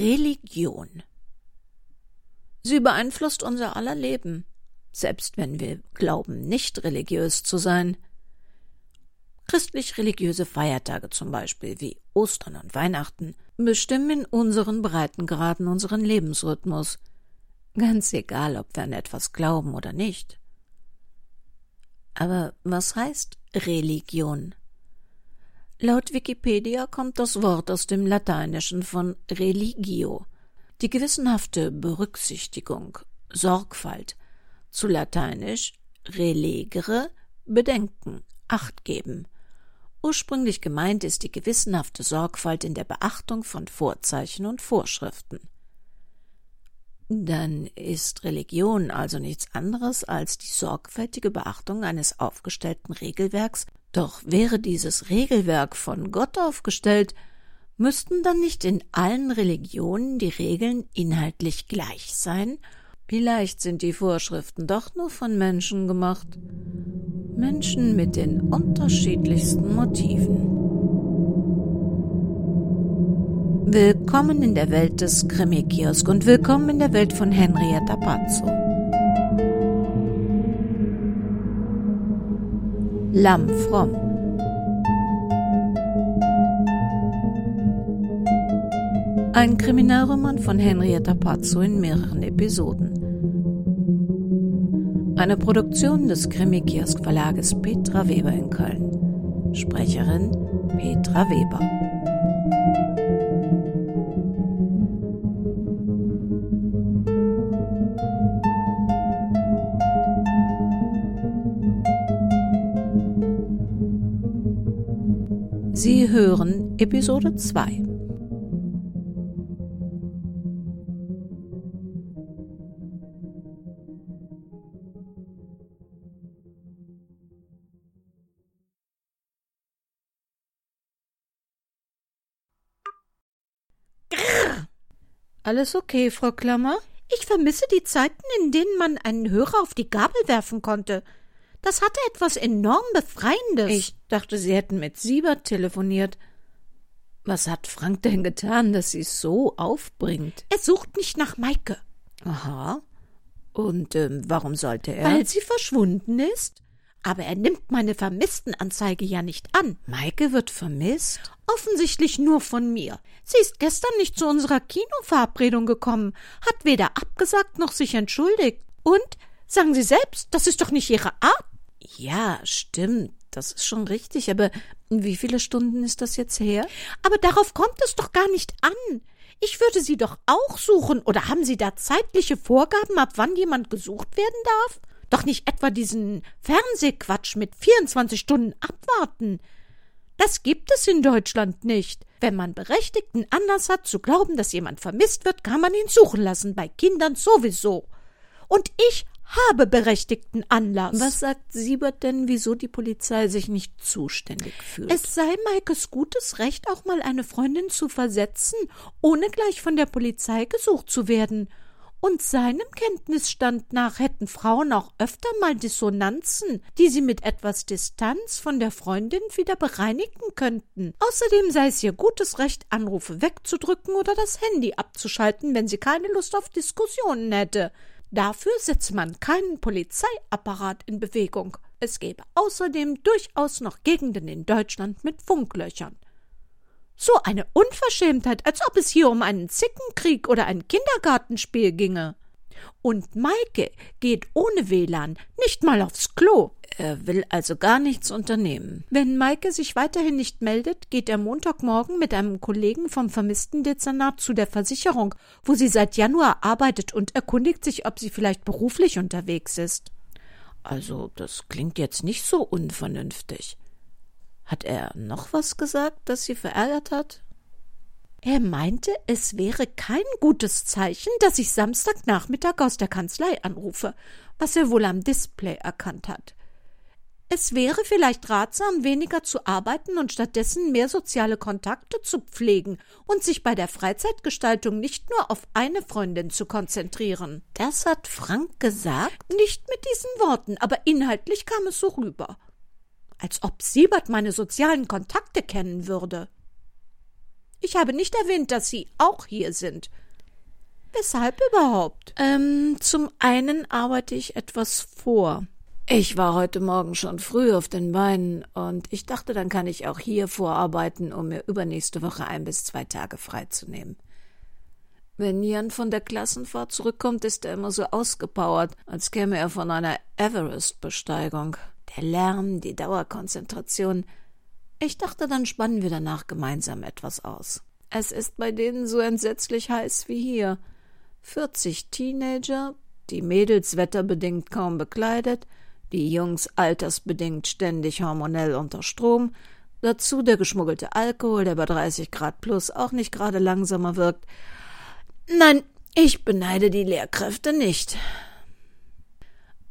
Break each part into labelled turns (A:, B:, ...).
A: Religion. Sie beeinflusst unser aller Leben, selbst wenn wir glauben, nicht religiös zu sein. Christlich-religiöse Feiertage zum Beispiel wie Ostern und Weihnachten bestimmen in unseren Breitengraden unseren Lebensrhythmus, ganz egal, ob wir an etwas glauben oder nicht. Aber was heißt Religion? Laut Wikipedia kommt das Wort aus dem Lateinischen von religio, die gewissenhafte Berücksichtigung, Sorgfalt, zu Lateinisch relegere, bedenken, Acht geben. Ursprünglich gemeint ist die gewissenhafte Sorgfalt in der Beachtung von Vorzeichen und Vorschriften. Dann ist Religion also nichts anderes als die sorgfältige Beachtung eines aufgestellten Regelwerks, doch wäre dieses Regelwerk von Gott aufgestellt, müssten dann nicht in allen Religionen die Regeln inhaltlich gleich sein? Vielleicht sind die Vorschriften doch nur von Menschen gemacht. Menschen mit den unterschiedlichsten Motiven. Willkommen in der Welt des Krimi-Kiosk und willkommen in der Welt von Henrietta Pazzo. Lamm fromm. Ein Kriminalroman von Henrietta Pazzo in mehreren Episoden. Eine Produktion des Krimi-Kiosk Verlages Petra Weber in Köln. Sprecherin Petra Weber. Hören Episode 2.
B: Alles okay, Frau Klammer? Ich vermisse die Zeiten, in denen man einen Hörer auf die Gabel werfen konnte. Das hatte etwas enorm Befreiendes.
A: Ich dachte, Sie hätten mit Siebert telefoniert. Was hat Frank denn getan, dass Sie es so aufbringt?
B: Er sucht nicht nach Maike.
A: Aha. Und ähm, warum sollte er?
B: Weil sie verschwunden ist. Aber er nimmt meine Vermisstenanzeige ja nicht an.
A: Maike wird vermisst?
B: Offensichtlich nur von mir. Sie ist gestern nicht zu unserer Kinoverabredung gekommen, hat weder abgesagt noch sich entschuldigt. Und? Sagen Sie selbst, das ist doch nicht Ihre Art.
A: Ja, stimmt, das ist schon richtig, aber wie viele Stunden ist das jetzt her?
B: Aber darauf kommt es doch gar nicht an. Ich würde Sie doch auch suchen, oder haben Sie da zeitliche Vorgaben, ab wann jemand gesucht werden darf? Doch nicht etwa diesen Fernsehquatsch mit 24 Stunden abwarten. Das gibt es in Deutschland nicht. Wenn man berechtigten Anlass hat zu glauben, dass jemand vermisst wird, kann man ihn suchen lassen, bei Kindern sowieso. Und ich habe berechtigten Anlass.
A: Was sagt Siebert denn, wieso die Polizei sich nicht zuständig fühlt?
B: Es sei Maikes gutes Recht, auch mal eine Freundin zu versetzen, ohne gleich von der Polizei gesucht zu werden. Und seinem Kenntnisstand nach hätten Frauen auch öfter mal Dissonanzen, die sie mit etwas Distanz von der Freundin wieder bereinigen könnten. Außerdem sei es ihr gutes Recht, Anrufe wegzudrücken oder das Handy abzuschalten, wenn sie keine Lust auf Diskussionen hätte. Dafür setze man keinen Polizeiapparat in Bewegung. Es gäbe außerdem durchaus noch Gegenden in Deutschland mit Funklöchern. So eine Unverschämtheit, als ob es hier um einen Zickenkrieg oder ein Kindergartenspiel ginge. Und Maike geht ohne WLAN nicht mal aufs Klo.
A: Er will also gar nichts unternehmen.
B: Wenn Maike sich weiterhin nicht meldet, geht er Montagmorgen mit einem Kollegen vom Vermisstendezernat zu der Versicherung, wo sie seit Januar arbeitet und erkundigt sich, ob sie vielleicht beruflich unterwegs ist.
A: Also, das klingt jetzt nicht so unvernünftig. Hat er noch was gesagt, das sie verärgert hat?
B: Er meinte, es wäre kein gutes Zeichen, dass ich Samstagnachmittag aus der Kanzlei anrufe, was er wohl am Display erkannt hat. Es wäre vielleicht ratsam, weniger zu arbeiten und stattdessen mehr soziale Kontakte zu pflegen und sich bei der Freizeitgestaltung nicht nur auf eine Freundin zu konzentrieren.
A: Das hat Frank gesagt?
B: Nicht mit diesen Worten, aber inhaltlich kam es so rüber. Als ob Siebert meine sozialen Kontakte kennen würde. Ich habe nicht erwähnt, dass Sie auch hier sind. Weshalb überhaupt?
A: Ähm, zum einen arbeite ich etwas vor. Ich war heute Morgen schon früh auf den Beinen und ich dachte, dann kann ich auch hier vorarbeiten, um mir übernächste Woche ein bis zwei Tage freizunehmen. Wenn Jan von der Klassenfahrt zurückkommt, ist er immer so ausgepowert, als käme er von einer Everest-Besteigung. Der Lärm, die Dauerkonzentration. Ich dachte, dann spannen wir danach gemeinsam etwas aus. Es ist bei denen so entsetzlich heiß wie hier. 40 Teenager, die Mädels wetterbedingt kaum bekleidet, die Jungs altersbedingt ständig hormonell unter Strom, dazu der geschmuggelte Alkohol, der bei 30 Grad plus auch nicht gerade langsamer wirkt. Nein, ich beneide die Lehrkräfte nicht.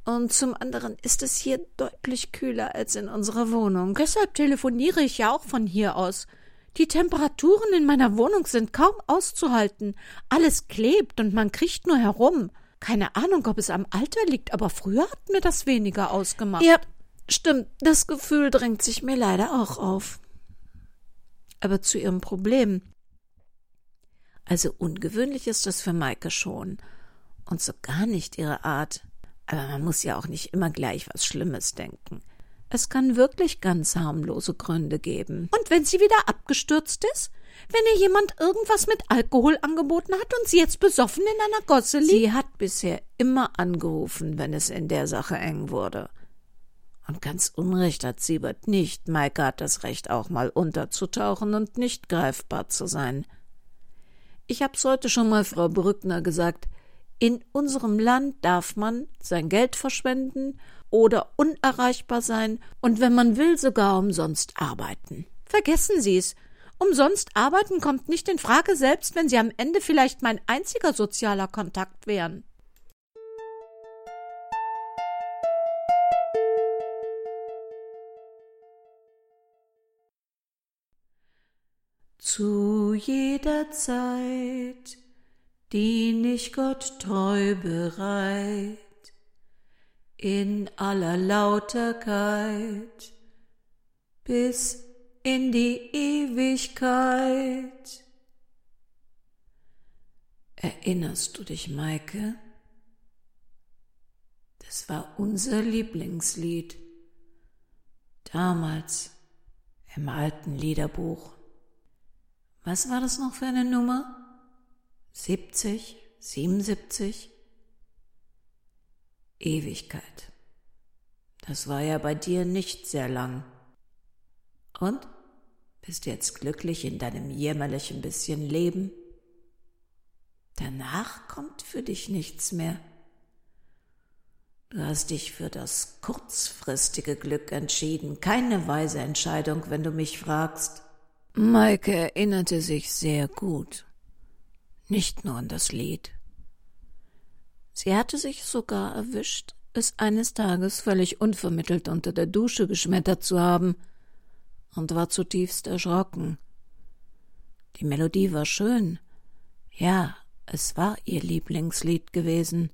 A: Und zum anderen ist es hier deutlich kühler als in unserer Wohnung.
B: Deshalb telefoniere ich ja auch von hier aus. Die Temperaturen in meiner Wohnung sind kaum auszuhalten. Alles klebt und man kriecht nur herum. Keine Ahnung, ob es am Alter liegt, aber früher hat mir das weniger ausgemacht.
A: Ja, stimmt. Das Gefühl drängt sich mir leider auch auf. Aber zu ihrem Problem. Also ungewöhnlich ist das für Maike schon. Und so gar nicht ihre Art. Aber man muss ja auch nicht immer gleich was Schlimmes denken. Es kann wirklich ganz harmlose Gründe geben.
B: Und wenn sie wieder abgestürzt ist? Wenn ihr jemand irgendwas mit Alkohol angeboten hat und sie jetzt besoffen in einer Gosse liegt?
A: Sie hat bisher immer angerufen, wenn es in der Sache eng wurde. Und ganz Unrecht hat Siebert nicht. Maike hat das Recht, auch mal unterzutauchen und nicht greifbar zu sein. Ich hab's heute schon mal Frau Brückner gesagt. In unserem Land darf man sein Geld verschwenden oder unerreichbar sein und wenn man will sogar umsonst arbeiten.
B: Vergessen Sie's. Umsonst arbeiten kommt nicht in Frage, selbst wenn Sie am Ende vielleicht mein einziger sozialer Kontakt wären.
A: Zu jeder Zeit dien ich Gott treu bereit in aller Lauterkeit bis in die Ewigkeit. Erinnerst du dich, Maike? Das war unser Lieblingslied. Damals im alten Liederbuch. Was war das noch für eine Nummer? 70, 77? Ewigkeit. Das war ja bei dir nicht sehr lang. Und? Bist du jetzt glücklich in deinem jämmerlichen bisschen Leben? Danach kommt für dich nichts mehr. Du hast dich für das kurzfristige Glück entschieden, keine weise Entscheidung, wenn du mich fragst. Maike erinnerte sich sehr gut, nicht nur an das Lied. Sie hatte sich sogar erwischt, es eines Tages völlig unvermittelt unter der Dusche geschmettert zu haben und war zutiefst erschrocken. Die Melodie war schön. Ja, es war ihr Lieblingslied gewesen.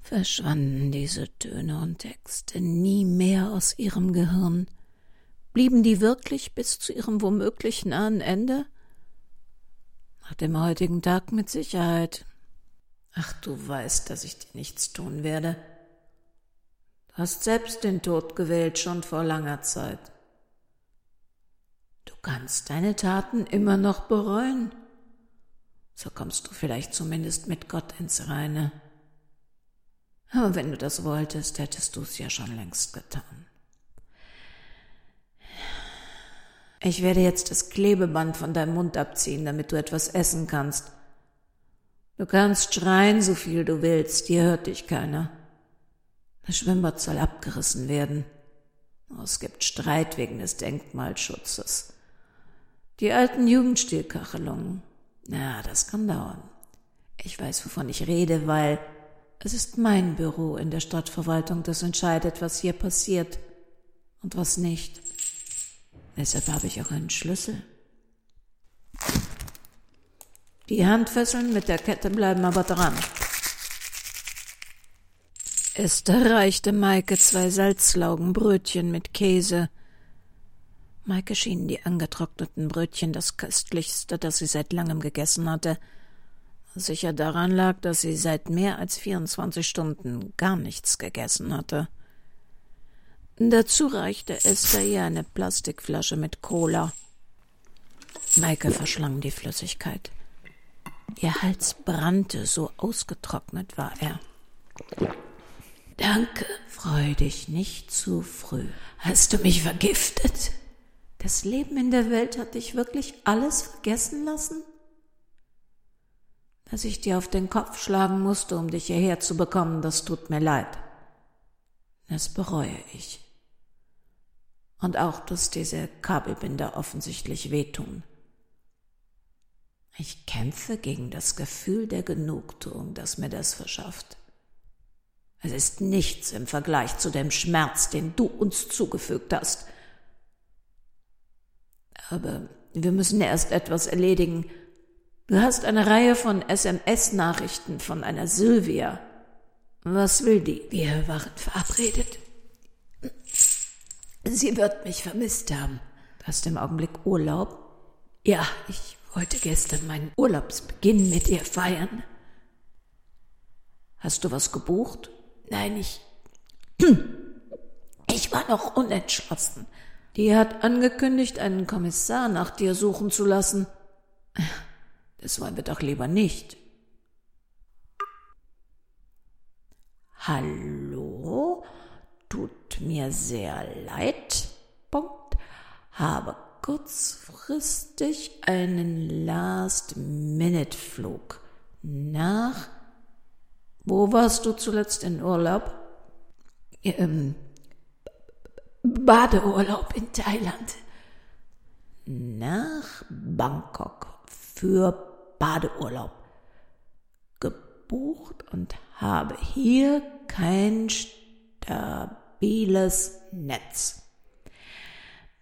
A: Verschwanden diese Töne und Texte nie mehr aus ihrem Gehirn? Blieben die wirklich bis zu ihrem womöglich nahen Ende? Nach dem heutigen Tag mit Sicherheit. Ach, du weißt, dass ich dir nichts tun werde. Du hast selbst den Tod gewählt, schon vor langer Zeit. Du kannst deine Taten immer noch bereuen. So kommst du vielleicht zumindest mit Gott ins Reine. Aber wenn du das wolltest, hättest du es ja schon längst getan. Ich werde jetzt das Klebeband von deinem Mund abziehen, damit du etwas essen kannst. Du kannst schreien, so viel du willst, hier hört dich keiner. Das Schwimmbad soll abgerissen werden. Es gibt Streit wegen des Denkmalschutzes. Die alten Jugendstilkachelungen. Na, das kann dauern. Ich weiß, wovon ich rede, weil es ist mein Büro in der Stadtverwaltung, das entscheidet, was hier passiert und was nicht. Deshalb habe ich auch einen Schlüssel. Die Handfesseln mit der Kette bleiben aber dran. Esther reichte Maike zwei Salzlaugenbrötchen mit Käse. Maike schienen die angetrockneten Brötchen das köstlichste, das sie seit langem gegessen hatte, sicher daran lag, dass sie seit mehr als 24 Stunden gar nichts gegessen hatte. Dazu reichte Esther ihr eine Plastikflasche mit Cola. Maike verschlang die Flüssigkeit. Ihr Hals brannte, so ausgetrocknet war er. Danke, freu dich nicht zu früh. Hast du mich vergiftet? Das Leben in der Welt hat dich wirklich alles vergessen lassen? Dass ich dir auf den Kopf schlagen musste, um dich hierher zu bekommen, das tut mir leid. Das bereue ich. Und auch, dass diese Kabelbinder offensichtlich wehtun. Ich kämpfe gegen das Gefühl der Genugtuung, das mir das verschafft. Es ist nichts im Vergleich zu dem Schmerz, den du uns zugefügt hast. Aber wir müssen erst etwas erledigen. Du hast eine Reihe von SMS-Nachrichten von einer Sylvia. Was will die? Wir waren verabredet. Sie wird mich vermisst haben. Du hast im Augenblick Urlaub? Ja, ich wollte gestern meinen Urlaubsbeginn mit ihr feiern. Hast du was gebucht? Nein, ich. Ich war noch unentschlossen. Die hat angekündigt, einen Kommissar nach dir suchen zu lassen. Das wollen wir doch lieber nicht. Hallo? Tut mir sehr leid. Punkt. Habe kurzfristig einen Last-Minute-Flug nach. Wo warst du zuletzt in Urlaub? Ähm, Badeurlaub in Thailand. Nach Bangkok für Badeurlaub. Gebucht und habe hier kein stabiles Netz.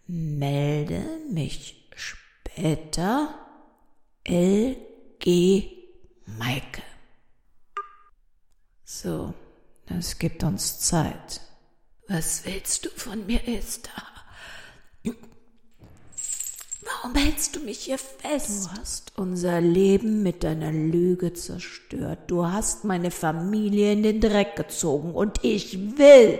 A: Melde mich später. LG Maike. So, es gibt uns Zeit. Was willst du von mir, Esther? Warum hältst du mich hier fest? Du hast unser Leben mit deiner Lüge zerstört. Du hast meine Familie in den Dreck gezogen. Und ich will,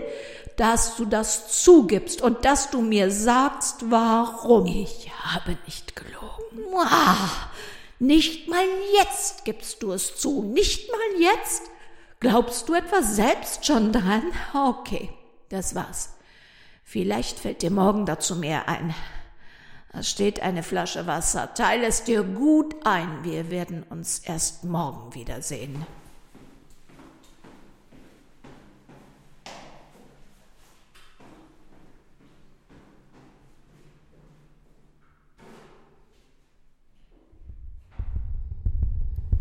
A: dass du das zugibst und dass du mir sagst, warum. Ich habe nicht gelogen. Ah, nicht mal jetzt gibst du es zu. Nicht mal jetzt. Glaubst du etwa selbst schon dran? Okay. Das war's. Vielleicht fällt dir morgen dazu mehr ein. Da steht eine Flasche Wasser. Teile es dir gut ein. Wir werden uns erst morgen wiedersehen.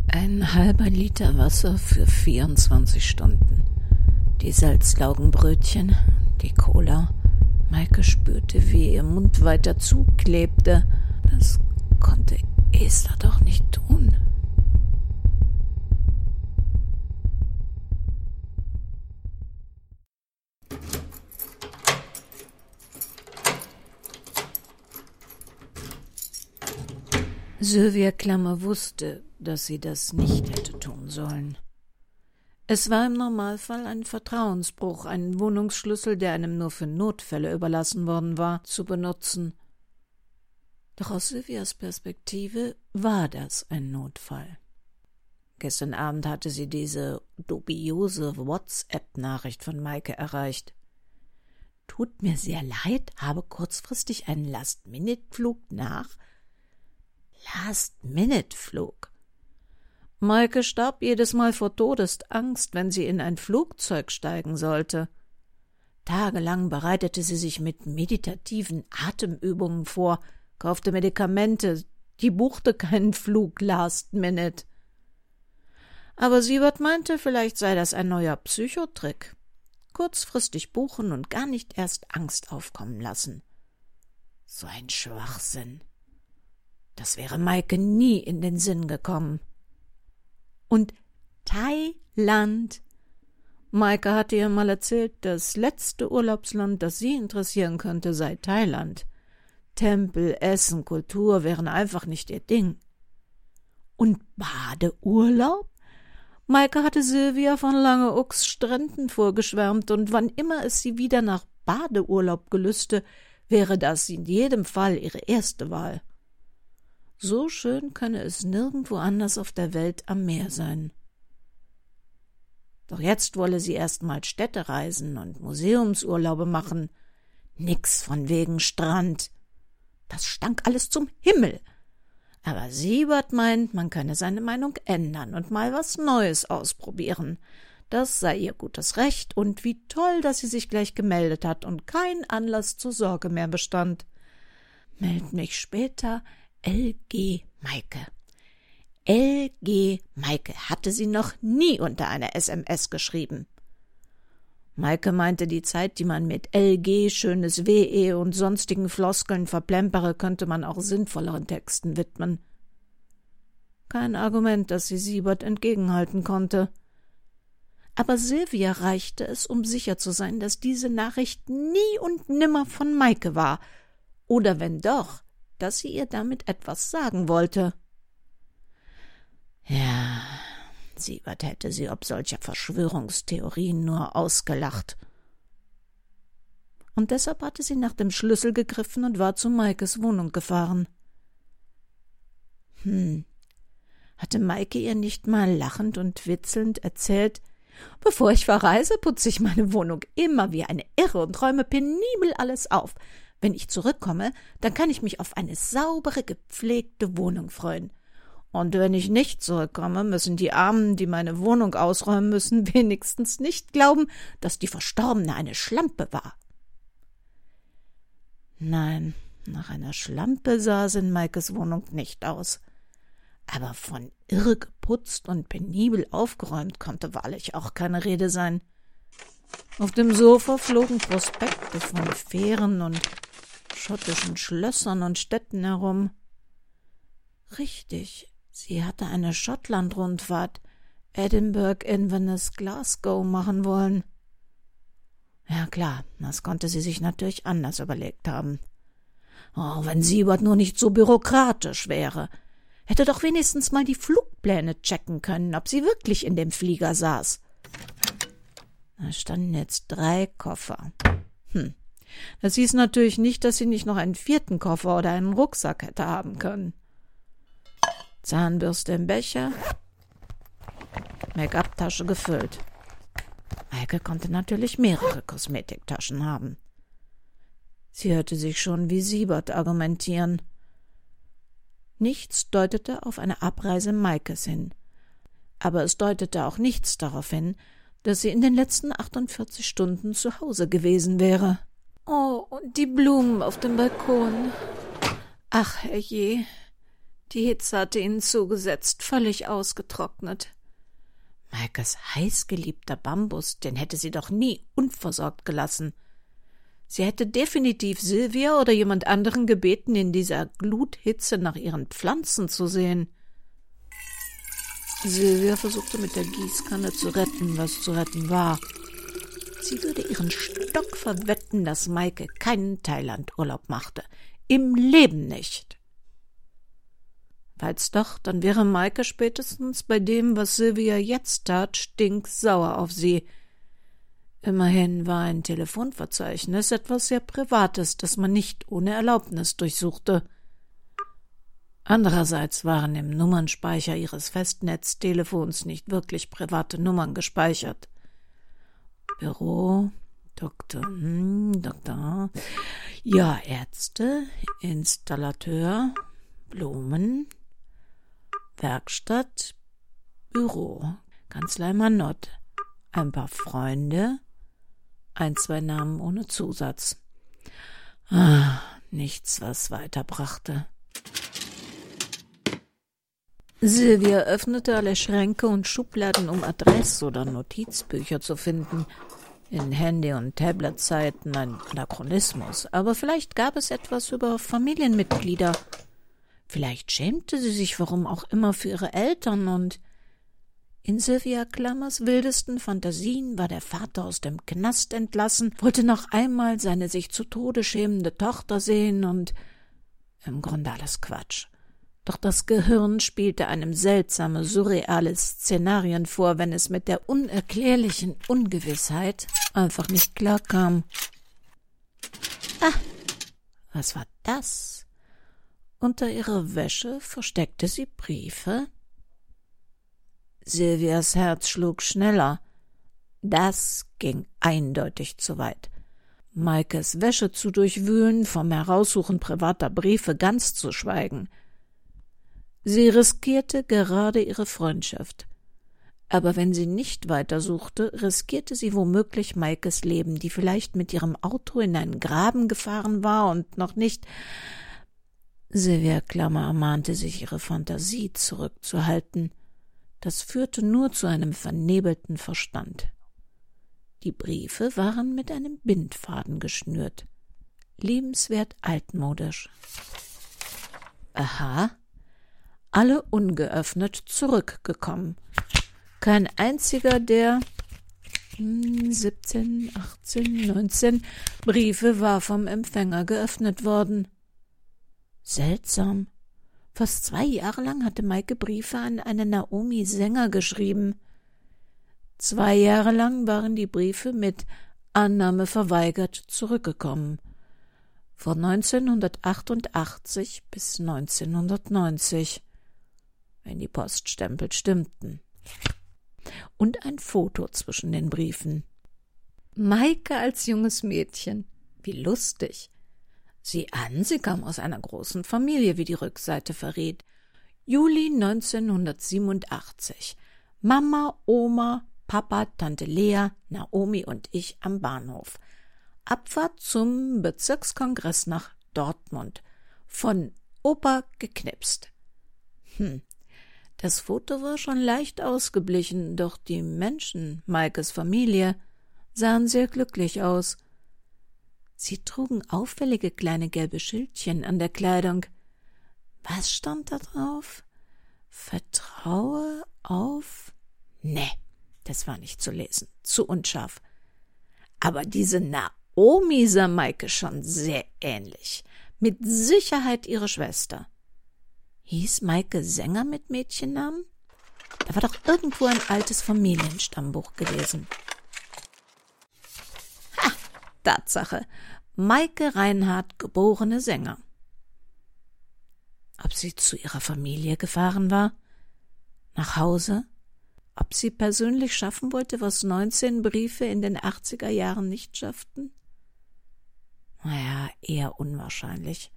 A: Ein halber Liter Wasser für 24 Stunden die Salzlaugenbrötchen, die Cola. Maike spürte, wie ihr Mund weiter zuklebte. Das konnte Esther doch nicht tun. Sylvia Klammer wusste, dass sie das nicht hätte tun sollen. Es war im Normalfall ein Vertrauensbruch, einen Wohnungsschlüssel, der einem nur für Notfälle überlassen worden war, zu benutzen. Doch aus Sylvias Perspektive war das ein Notfall. Gestern Abend hatte sie diese dubiose WhatsApp-Nachricht von Maike erreicht. Tut mir sehr leid, habe kurzfristig einen Last-Minute-Flug nach. Last-Minute-Flug. Maike starb jedes Mal vor Todesangst, wenn sie in ein Flugzeug steigen sollte. Tagelang bereitete sie sich mit meditativen Atemübungen vor, kaufte Medikamente, die buchte keinen Flug last minute. Aber Siebert meinte, vielleicht sei das ein neuer Psychotrick. Kurzfristig buchen und gar nicht erst Angst aufkommen lassen. So ein Schwachsinn. Das wäre Maike nie in den Sinn gekommen. Und Thailand. Maike hatte ihr mal erzählt, das letzte Urlaubsland, das sie interessieren könnte, sei Thailand. Tempel, Essen, Kultur wären einfach nicht ihr Ding. Und Badeurlaub? Maike hatte Silvia von Langeochs Stränden vorgeschwärmt, und wann immer es sie wieder nach Badeurlaub gelüste, wäre das in jedem Fall ihre erste Wahl. So schön könne es nirgendwo anders auf der Welt am Meer sein. Doch jetzt wolle sie erst mal Städtereisen und Museumsurlaube machen. Nix von wegen Strand. Das stank alles zum Himmel. Aber Siebert meint, man könne seine Meinung ändern und mal was Neues ausprobieren. Das sei ihr gutes Recht und wie toll, dass sie sich gleich gemeldet hat und kein Anlass zur Sorge mehr bestand. Meld mich später L.G. Maike. L.G. Maike hatte sie noch nie unter einer SMS geschrieben. Maike meinte, die Zeit, die man mit LG, schönes WE und sonstigen Floskeln verplempere, könnte man auch sinnvolleren Texten widmen. Kein Argument, das sie Siebert entgegenhalten konnte. Aber Silvia reichte es, um sicher zu sein, dass diese Nachricht nie und nimmer von Maike war, oder wenn doch, dass sie ihr damit etwas sagen wollte. Ja, Siebert hätte sie ob solcher Verschwörungstheorien nur ausgelacht. Und deshalb hatte sie nach dem Schlüssel gegriffen und war zu Maikes Wohnung gefahren. Hm, hatte Maike ihr nicht mal lachend und witzelnd erzählt, bevor ich verreise, putze ich meine Wohnung immer wie eine Irre und räume penibel alles auf. Wenn ich zurückkomme, dann kann ich mich auf eine saubere, gepflegte Wohnung freuen. Und wenn ich nicht zurückkomme, müssen die Armen, die meine Wohnung ausräumen müssen, wenigstens nicht glauben, dass die Verstorbene eine Schlampe war. Nein, nach einer Schlampe sah es in Maikes Wohnung nicht aus. Aber von irre geputzt und penibel aufgeräumt konnte wahrlich auch keine Rede sein. Auf dem Sofa flogen Prospekte von Fähren und schottischen Schlössern und Städten herum. Richtig, Sie hatte eine Schottland-Rundfahrt, Edinburgh, Inverness, Glasgow machen wollen. Ja klar, das konnte sie sich natürlich anders überlegt haben. Oh, wenn Siebert nur nicht so bürokratisch wäre. Hätte doch wenigstens mal die Flugpläne checken können, ob sie wirklich in dem Flieger saß. Da standen jetzt drei Koffer. Hm. Das hieß natürlich nicht, dass sie nicht noch einen vierten Koffer oder einen Rucksack hätte haben können. Zahnbürste im Becher, Make-up-Tasche gefüllt. Maike konnte natürlich mehrere Kosmetiktaschen haben. Sie hörte sich schon wie Siebert argumentieren. Nichts deutete auf eine Abreise Maikes hin. Aber es deutete auch nichts darauf hin, dass sie in den letzten 48 Stunden zu Hause gewesen wäre. Oh, und die Blumen auf dem Balkon. Ach, herrje, die Hitze hatte ihnen zugesetzt, völlig ausgetrocknet. Maikes heißgeliebter Bambus, den hätte sie doch nie unversorgt gelassen. Sie hätte definitiv Silvia oder jemand anderen gebeten, in dieser Gluthitze nach ihren Pflanzen zu sehen. Silvia versuchte mit der Gießkanne zu retten, was zu retten war. Sie würde ihren Stock verwetten, dass Maike keinen Thailandurlaub machte. Im Leben nicht. Falls doch, dann wäre Maike spätestens bei dem, was Sylvia jetzt tat, stinksauer auf sie. Immerhin war ein Telefonverzeichnis etwas sehr Privates, das man nicht ohne Erlaubnis durchsuchte. Andererseits waren im Nummernspeicher ihres Festnetztelefons nicht wirklich private Nummern gespeichert. Büro, Doktor, hm, Doktor, ja, Ärzte, Installateur, Blumen, Werkstatt, Büro, Kanzlei Manott, ein paar Freunde, ein, zwei Namen ohne Zusatz. Ah, nichts, was weiterbrachte. Silvia öffnete alle Schränke und Schubladen, um Adress- oder Notizbücher zu finden. In Handy- und Tabletzeiten ein Anachronismus, aber vielleicht gab es etwas über Familienmitglieder Vielleicht schämte sie sich warum auch immer für ihre Eltern und in Sylvia Klammers wildesten Fantasien war der Vater aus dem Knast entlassen, wollte noch einmal seine sich zu Tode schämende Tochter sehen und Im Grunde alles Quatsch. Doch das Gehirn spielte einem seltsame, surreale Szenarien vor, wenn es mit der unerklärlichen Ungewissheit einfach nicht klarkam. Ah, was war das? Unter ihrer Wäsche versteckte sie Briefe. Silvias Herz schlug schneller. Das ging eindeutig zu weit. Maikes Wäsche zu durchwühlen, vom Heraussuchen privater Briefe ganz zu schweigen. Sie riskierte gerade ihre Freundschaft. Aber wenn sie nicht weitersuchte, riskierte sie womöglich Maikes Leben, die vielleicht mit ihrem Auto in einen Graben gefahren war und noch nicht. Silvia Klammer ermahnte sich, ihre Fantasie zurückzuhalten. Das führte nur zu einem vernebelten Verstand. Die Briefe waren mit einem Bindfaden geschnürt. Liebenswert altmodisch. Aha. Alle ungeöffnet zurückgekommen. Kein einziger der 17, 18, 19 Briefe war vom Empfänger geöffnet worden. Seltsam. Fast zwei Jahre lang hatte Maike Briefe an eine Naomi Sänger geschrieben. Zwei Jahre lang waren die Briefe mit Annahme verweigert zurückgekommen. Von 1988 bis 1990, wenn die Poststempel stimmten. Und ein Foto zwischen den Briefen. Maike als junges Mädchen. Wie lustig. Sieh an, sie kam aus einer großen Familie, wie die Rückseite verrät. Juli 1987. Mama, Oma, Papa, Tante Lea, Naomi und ich am Bahnhof. Abfahrt zum Bezirkskongress nach Dortmund. Von Opa geknipst. Hm. Das Foto war schon leicht ausgeblichen, doch die Menschen, Maikes Familie, sahen sehr glücklich aus. Sie trugen auffällige kleine gelbe Schildchen an der Kleidung. Was stand da drauf? Vertraue auf. Nee, das war nicht zu lesen, zu unscharf. Aber diese Naomi sah Maike schon sehr ähnlich. Mit Sicherheit ihre Schwester. Hieß Maike Sänger mit Mädchennamen? Da war doch irgendwo ein altes Familienstammbuch gewesen. Ha, Tatsache. Maike Reinhardt, geborene Sänger. Ob sie zu ihrer Familie gefahren war? Nach Hause? ob sie persönlich schaffen wollte, was 19 Briefe in den 80er Jahren nicht schafften? Naja, eher unwahrscheinlich.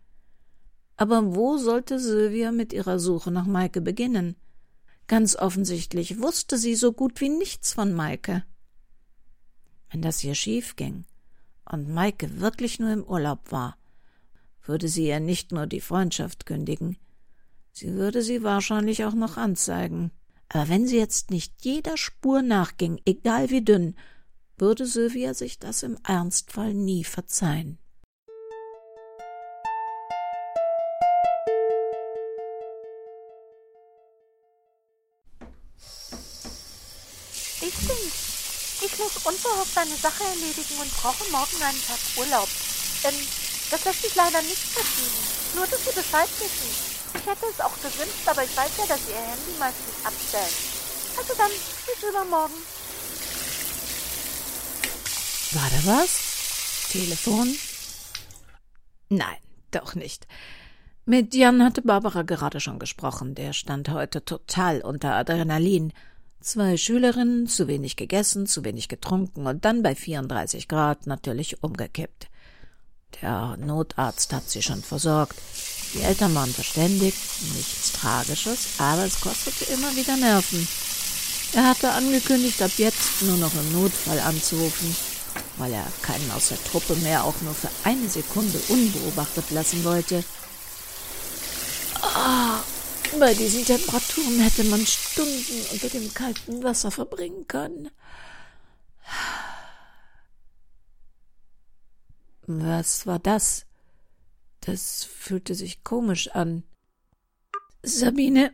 A: Aber wo sollte Sylvia mit ihrer Suche nach Maike beginnen? Ganz offensichtlich wusste sie so gut wie nichts von Maike. Wenn das hier schief ging und Maike wirklich nur im Urlaub war, würde sie ihr nicht nur die Freundschaft kündigen, sie würde sie wahrscheinlich auch noch anzeigen. Aber wenn sie jetzt nicht jeder Spur nachging, egal wie dünn, würde Sylvia sich das im Ernstfall nie verzeihen.
B: Muss unverhofft eine Sache erledigen und brauche morgen einen Tag Urlaub. Ähm, das lässt sich leider nicht verschieben. Nur, dass Sie Bescheid wissen. Ich hätte es auch gewünscht, aber ich weiß ja, dass Sie Ihr Handy meistens abstellen. Also dann, bis übermorgen.
A: War da was? Telefon? Nein, doch nicht. Mit Jan hatte Barbara gerade schon gesprochen. Der stand heute total unter Adrenalin. Zwei Schülerinnen, zu wenig gegessen, zu wenig getrunken und dann bei 34 Grad natürlich umgekippt. Der Notarzt hat sie schon versorgt. Die Eltern waren verständigt, nichts Tragisches, aber es kostete immer wieder Nerven. Er hatte angekündigt, ab jetzt nur noch im Notfall anzurufen, weil er keinen aus der Truppe mehr auch nur für eine Sekunde unbeobachtet lassen wollte. Ah, bei diesen Temperaturen hätte man Stunden unter dem kalten Wasser verbringen können. Was war das? Das fühlte sich komisch an. Sabine,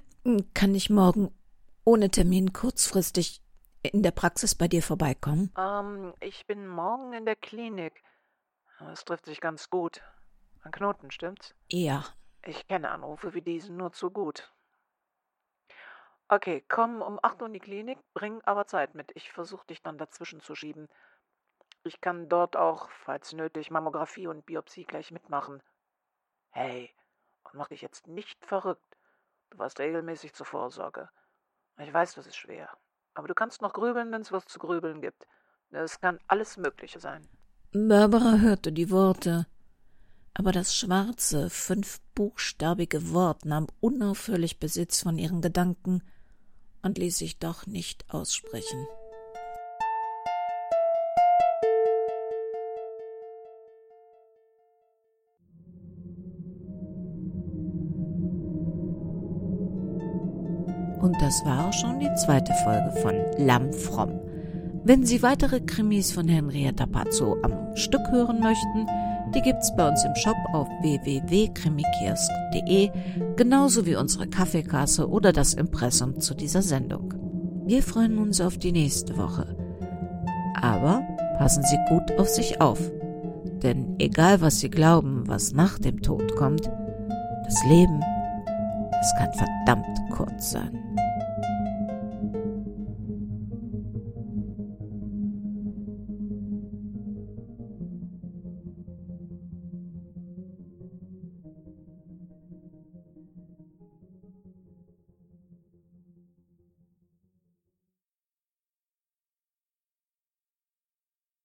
A: kann ich morgen ohne Termin kurzfristig in der Praxis bei dir vorbeikommen?
C: Ähm, ich bin morgen in der Klinik. Es trifft sich ganz gut. Ein Knoten, stimmt's?
A: Ja.
C: Ich kenne Anrufe wie diesen nur zu gut. Okay, komm um 8 Uhr in die Klinik, bring aber Zeit mit. Ich versuche dich dann dazwischen zu schieben. Ich kann dort auch, falls nötig, Mammographie und Biopsie gleich mitmachen. Hey, und mach dich jetzt nicht verrückt. Du warst regelmäßig zur Vorsorge. Ich weiß, das ist schwer. Aber du kannst noch grübeln, wenn es was zu grübeln gibt. Es kann alles Mögliche sein.
A: Barbara hörte die Worte, aber das schwarze, fünfbuchstabige Wort nahm unaufhörlich Besitz von ihren Gedanken und ließ sich doch nicht aussprechen. Und das war auch schon die zweite Folge von Lamm Fromm. Wenn Sie weitere Krimis von Henrietta Pazzo am Stück hören möchten, die gibt's bei uns im Shop auf www.krimikiosk.de, genauso wie unsere Kaffeekasse oder das Impressum zu dieser Sendung. Wir freuen uns auf die nächste Woche. Aber passen Sie gut auf sich auf. Denn egal was Sie glauben, was nach dem Tod kommt, das Leben, es kann verdammt kurz sein.